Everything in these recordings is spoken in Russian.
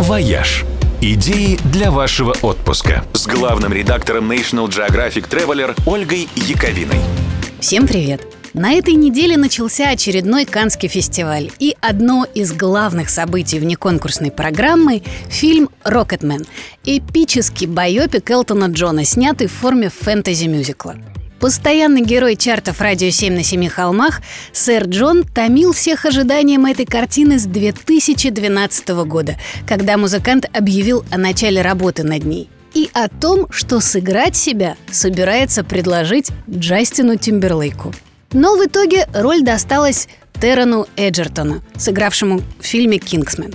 «Вояж». Идеи для вашего отпуска с главным редактором National Geographic Traveler Ольгой Яковиной. Всем привет! На этой неделе начался очередной Канский фестиваль. И одно из главных событий внеконкурсной программы – фильм «Рокетмен» – эпический байопик Элтона Джона, снятый в форме фэнтези-мюзикла. Постоянный герой чартов «Радио 7 на семи холмах» сэр Джон томил всех ожиданием этой картины с 2012 года, когда музыкант объявил о начале работы над ней и о том, что сыграть себя собирается предложить Джастину Тимберлейку. Но в итоге роль досталась Террану Эджертону, сыгравшему в фильме «Кингсмен».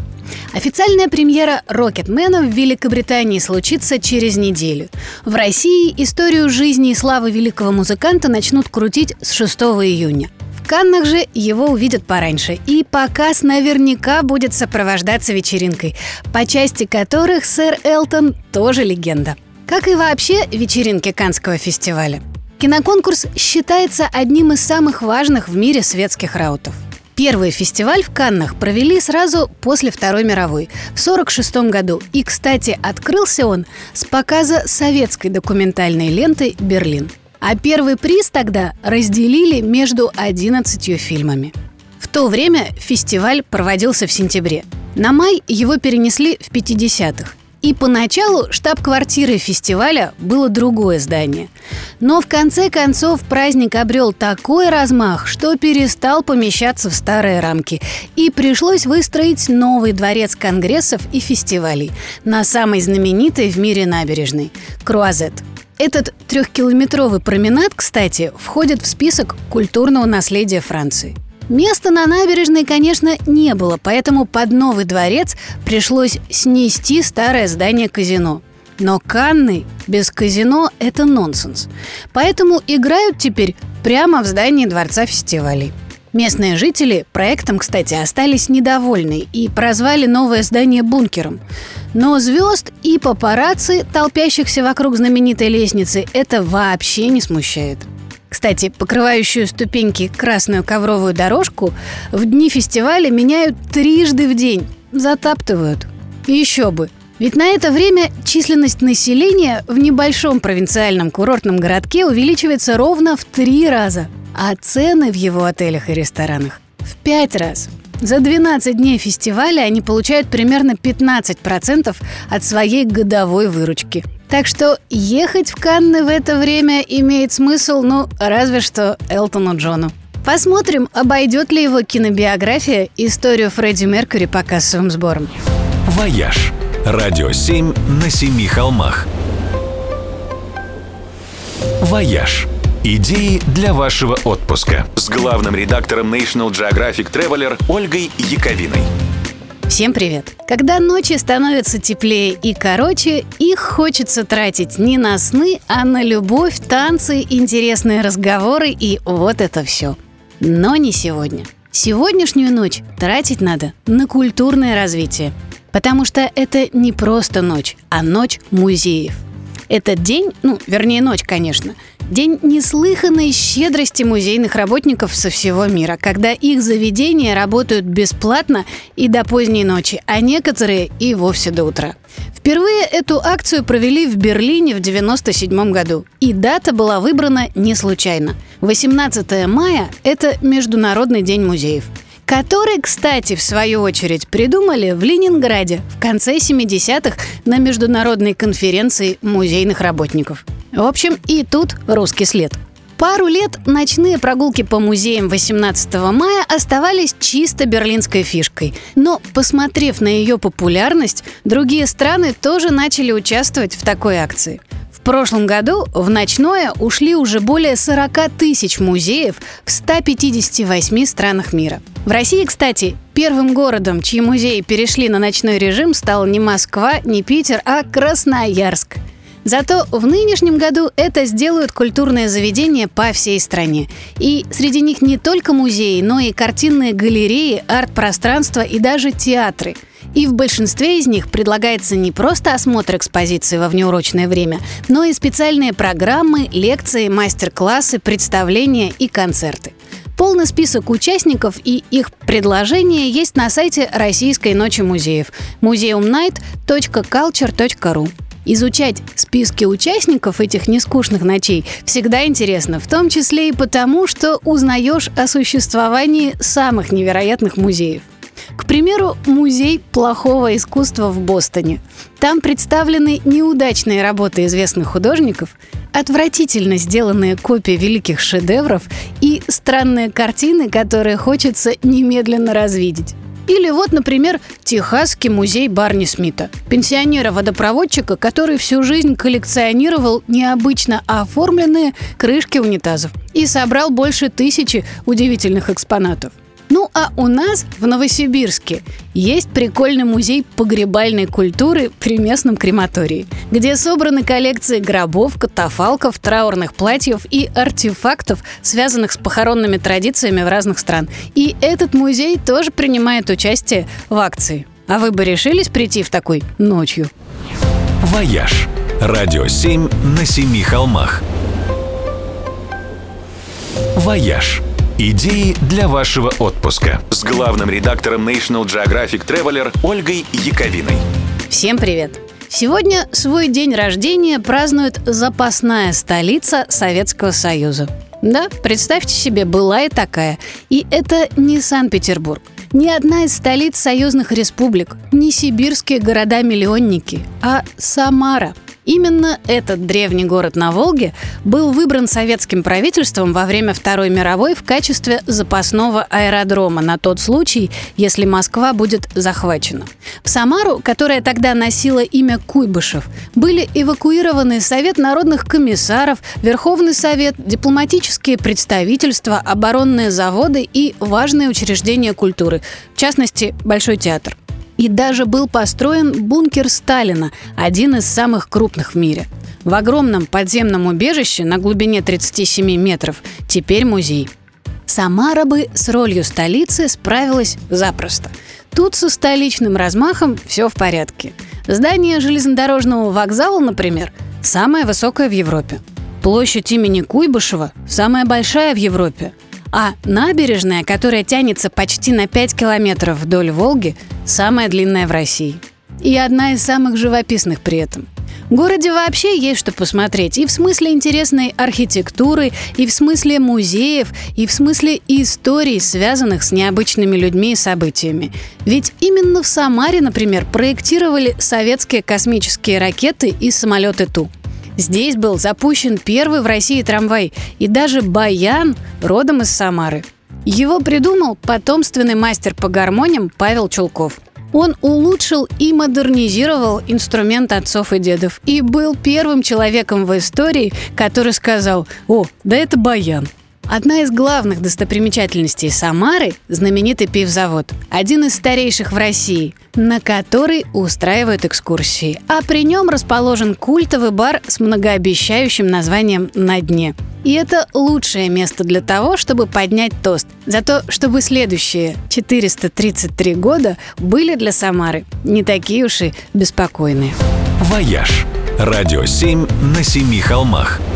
Официальная премьера «Рокетмена» в Великобритании случится через неделю. В России историю жизни и славы великого музыканта начнут крутить с 6 июня. В Каннах же его увидят пораньше, и показ наверняка будет сопровождаться вечеринкой, по части которых сэр Элтон тоже легенда. Как и вообще вечеринки Канского фестиваля. Киноконкурс считается одним из самых важных в мире светских раутов – Первый фестиваль в Каннах провели сразу после Второй мировой, в 1946 году. И, кстати, открылся он с показа советской документальной ленты «Берлин». А первый приз тогда разделили между 11 фильмами. В то время фестиваль проводился в сентябре. На май его перенесли в 50-х. И поначалу штаб-квартирой фестиваля было другое здание. Но в конце концов праздник обрел такой размах, что перестал помещаться в старые рамки. И пришлось выстроить новый дворец конгрессов и фестивалей на самой знаменитой в мире набережной – Круазет. Этот трехкилометровый променад, кстати, входит в список культурного наследия Франции – Места на набережной, конечно, не было, поэтому под новый дворец пришлось снести старое здание казино. Но Канны без казино – это нонсенс. Поэтому играют теперь прямо в здании Дворца фестивалей. Местные жители проектом, кстати, остались недовольны и прозвали новое здание бункером. Но звезд и папарацци, толпящихся вокруг знаменитой лестницы, это вообще не смущает. Кстати, покрывающую ступеньки красную ковровую дорожку в дни фестиваля меняют трижды в день. Затаптывают. Еще бы. Ведь на это время численность населения в небольшом провинциальном курортном городке увеличивается ровно в три раза, а цены в его отелях и ресторанах в пять раз. За 12 дней фестиваля они получают примерно 15% от своей годовой выручки – так что ехать в Канны в это время имеет смысл, ну, разве что Элтону Джону. Посмотрим, обойдет ли его кинобиография историю Фредди Меркьюри по кассовым сборам. «Вояж» – радио 7 на семи холмах. «Вояж» – идеи для вашего отпуска с главным редактором National Geographic Traveler Ольгой Яковиной. Всем привет! Когда ночи становятся теплее и короче, их хочется тратить не на сны, а на любовь, танцы, интересные разговоры и вот это все. Но не сегодня. Сегодняшнюю ночь тратить надо на культурное развитие. Потому что это не просто ночь, а ночь музеев. Этот день, ну, вернее, ночь, конечно – День неслыханной щедрости музейных работников со всего мира, когда их заведения работают бесплатно и до поздней ночи, а некоторые и вовсе до утра. Впервые эту акцию провели в Берлине в 1997 году. И дата была выбрана не случайно. 18 мая – это Международный день музеев который, кстати, в свою очередь придумали в Ленинграде в конце 70-х на международной конференции музейных работников. В общем, и тут русский след. Пару лет ночные прогулки по музеям 18 мая оставались чисто берлинской фишкой. Но, посмотрев на ее популярность, другие страны тоже начали участвовать в такой акции. В прошлом году в ночное ушли уже более 40 тысяч музеев в 158 странах мира. В России, кстати, первым городом, чьи музеи перешли на ночной режим, стал не Москва, не Питер, а Красноярск – Зато в нынешнем году это сделают культурные заведения по всей стране. И среди них не только музеи, но и картинные галереи, арт-пространства и даже театры. И в большинстве из них предлагается не просто осмотр экспозиции во внеурочное время, но и специальные программы, лекции, мастер-классы, представления и концерты. Полный список участников и их предложения есть на сайте Российской ночи музеев museumnight.culture.ru. Изучать списки участников этих нескучных ночей всегда интересно, в том числе и потому, что узнаешь о существовании самых невероятных музеев. К примеру, музей плохого искусства в Бостоне. Там представлены неудачные работы известных художников, отвратительно сделанные копии великих шедевров и странные картины, которые хочется немедленно развидеть. Или вот, например, Техасский музей Барни Смита. Пенсионера-водопроводчика, который всю жизнь коллекционировал необычно оформленные крышки унитазов и собрал больше тысячи удивительных экспонатов. Ну а у нас в Новосибирске есть прикольный музей погребальной культуры при местном крематории, где собраны коллекции гробов, катафалков, траурных платьев и артефактов, связанных с похоронными традициями в разных стран. И этот музей тоже принимает участие в акции. А вы бы решились прийти в такой ночью? «Вояж» – радио 7 на семи холмах. «Вояж» Идеи для вашего отпуска с главным редактором National Geographic Traveler Ольгой Яковиной. Всем привет! Сегодня свой день рождения празднует запасная столица Советского Союза. Да, представьте себе, была и такая. И это не Санкт-Петербург. Ни одна из столиц союзных республик, не сибирские города-миллионники, а Самара – Именно этот древний город на Волге был выбран советским правительством во время Второй мировой в качестве запасного аэродрома на тот случай, если Москва будет захвачена. В Самару, которая тогда носила имя Куйбышев, были эвакуированы Совет народных комиссаров, Верховный Совет, дипломатические представительства, оборонные заводы и важные учреждения культуры, в частности, Большой театр. И даже был построен бункер Сталина, один из самых крупных в мире. В огромном подземном убежище на глубине 37 метров теперь музей. Самара бы с ролью столицы справилась запросто. Тут со столичным размахом все в порядке. Здание железнодорожного вокзала, например, самое высокое в Европе. Площадь имени Куйбышева самая большая в Европе. А набережная, которая тянется почти на 5 километров вдоль Волги, самая длинная в России. И одна из самых живописных при этом. В городе вообще есть что посмотреть и в смысле интересной архитектуры, и в смысле музеев, и в смысле историй, связанных с необычными людьми и событиями. Ведь именно в Самаре, например, проектировали советские космические ракеты и самолеты Ту – Здесь был запущен первый в России трамвай, и даже баян родом из Самары. Его придумал потомственный мастер по гармониям Павел Чулков. Он улучшил и модернизировал инструмент отцов и дедов и был первым человеком в истории, который сказал «О, да это баян». Одна из главных достопримечательностей Самары – знаменитый пивзавод. Один из старейших в России, на который устраивают экскурсии. А при нем расположен культовый бар с многообещающим названием «На дне». И это лучшее место для того, чтобы поднять тост. За то, чтобы следующие 433 года были для Самары не такие уж и беспокойные. «Вояж» – радио 7 на семи холмах –